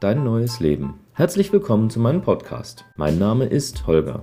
dein neues Leben. Herzlich willkommen zu meinem Podcast. Mein Name ist Holger.